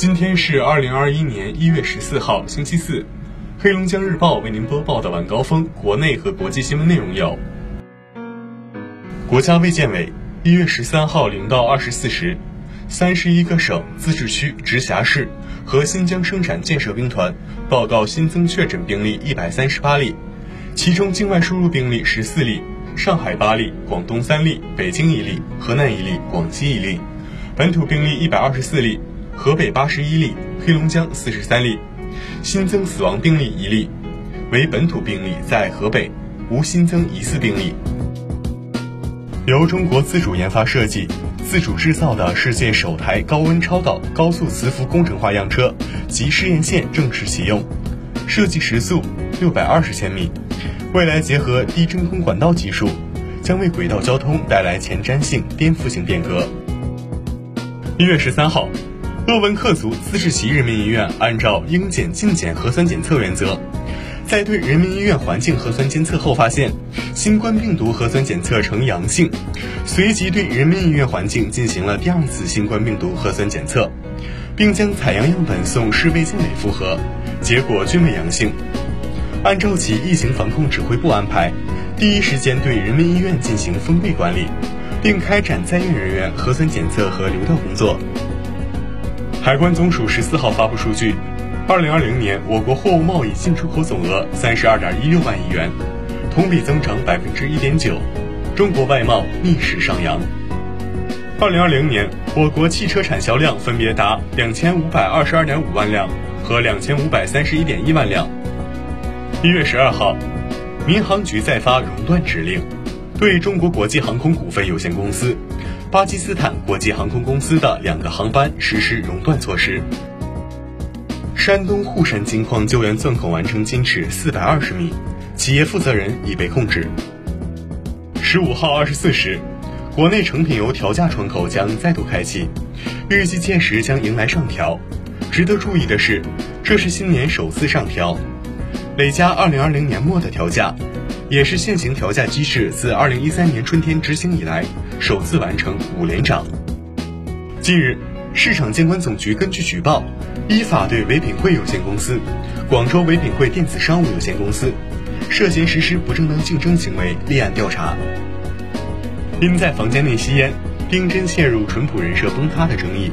今天是二零二一年一月十四号，星期四。黑龙江日报为您播报的晚高峰国内和国际新闻内容有：国家卫健委一月十三号零到二十四时，三十一个省、自治区、直辖市和新疆生产建设兵团报告新增确诊病例一百三十八例，其中境外输入病例十四例，上海八例，广东三例，北京一例，河南一例，广西一例，本土病例一百二十四例，河北八十一例，黑龙江四十三例。新增死亡病例一例，为本土病例在河北，无新增疑似病例。由中国自主研发设计、自主制造的世界首台高温超导高速磁浮工程化样车及试验线正式启用，设计时速六百二十千米，未来结合低真空管道技术，将为轨道交通带来前瞻性、颠覆性变革。一月十三号。鄂温克族自治旗人民医院按照应检尽检核酸检测原则，在对人民医院环境核酸监测后发现新冠病毒核酸检测呈阳性，随即对人民医院环境进行了第二次新冠病毒核酸检测，并将采样样本送市卫健委复核，结果均为阳性。按照其疫情防控指挥部安排，第一时间对人民医院进行封闭管理，并开展在院人员核酸检测和流调工作。海关总署十四号发布数据，二零二零年我国货物贸易进出口总额三十二点一六万亿元，同比增长百分之一点九，中国外贸逆势上扬。二零二零年我国汽车产销量分别达两千五百二十二点五万辆和两千五百三十一点一万辆。一月十二号，民航局再发熔断指令，对中国国际航空股份有限公司。巴基斯坦国际航空公司的两个航班实施熔断措施。山东沪山金矿救援钻孔完成金尺四百二十米，企业负责人已被控制。十五号二十四时，国内成品油调价窗口将再度开启，预计届时将迎来上调。值得注意的是，这是新年首次上调，累加二零二零年末的调价。也是现行调价机制自二零一三年春天执行以来首次完成五连涨。近日，市场监管总局根据举报，依法对唯品会有限公司、广州唯品会电子商务有限公司涉嫌实施不正当竞争行为立案调查。因在房间内吸烟，丁真陷入淳朴人设崩塌的争议，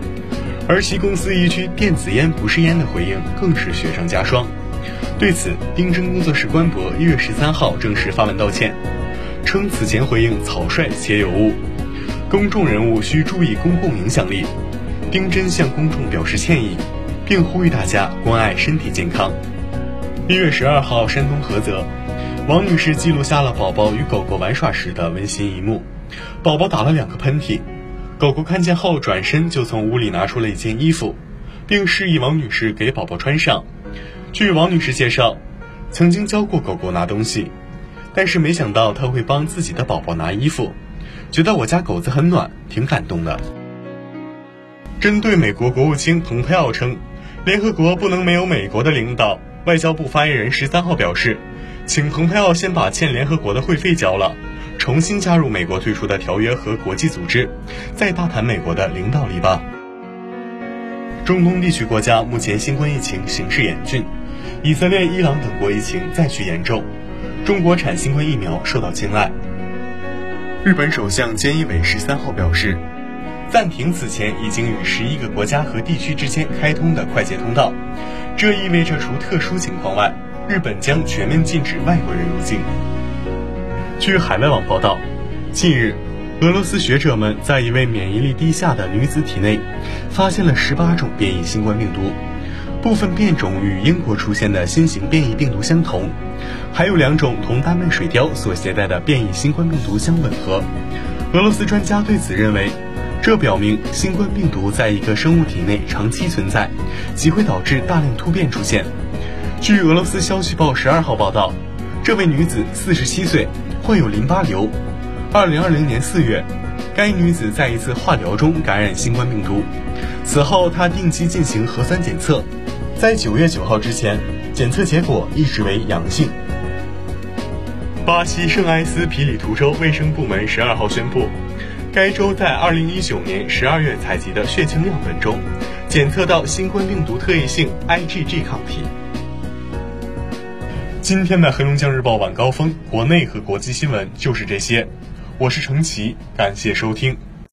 而其公司一句“电子烟不是烟”的回应更是雪上加霜。对此，丁真工作室官博一月十三号正式发文道歉，称此前回应草率且有误，公众人物需注意公共影响力。丁真向公众表示歉意，并呼吁大家关爱身体健康。一月十二号，山东菏泽，王女士记录下了宝宝与狗狗玩耍时的温馨一幕。宝宝打了两个喷嚏，狗狗看见后转身就从屋里拿出了一件衣服，并示意王女士给宝宝穿上。据王女士介绍，曾经教过狗狗拿东西，但是没想到它会帮自己的宝宝拿衣服，觉得我家狗子很暖，挺感动的。针对美国国务卿蓬佩奥称，联合国不能没有美国的领导，外交部发言人十三号表示，请蓬佩奥先把欠联合国的会费交了，重新加入美国退出的条约和国际组织，再大谈美国的领导力吧。中东地区国家目前新冠疫情形势严峻。以色列、伊朗等国疫情再续严重，中国产新冠疫苗受到青睐。日本首相菅义伟十三号表示，暂停此前已经与十一个国家和地区之间开通的快捷通道，这意味着除特殊情况外，日本将全面禁止外国人入境。据海外网报道，近日，俄罗斯学者们在一位免疫力低下的女子体内，发现了十八种变异新冠病毒。部分变种与英国出现的新型变异病毒相同，还有两种同丹麦水貂所携带的变异新冠病毒相吻合。俄罗斯专家对此认为，这表明新冠病毒在一个生物体内长期存在，即会导致大量突变出现。据俄罗斯消息报十二号报道，这位女子四十七岁，患有淋巴瘤。二零二零年四月，该女子在一次化疗中感染新冠病毒，此后她定期进行核酸检测。在九月九号之前，检测结果一直为阳性。巴西圣埃斯皮里图州卫生部门十二号宣布，该州在二零一九年十二月采集的血清样本中，检测到新冠病毒特异性 IgG 抗体。今天的黑龙江日报晚高峰，国内和国际新闻就是这些。我是程奇，感谢收听。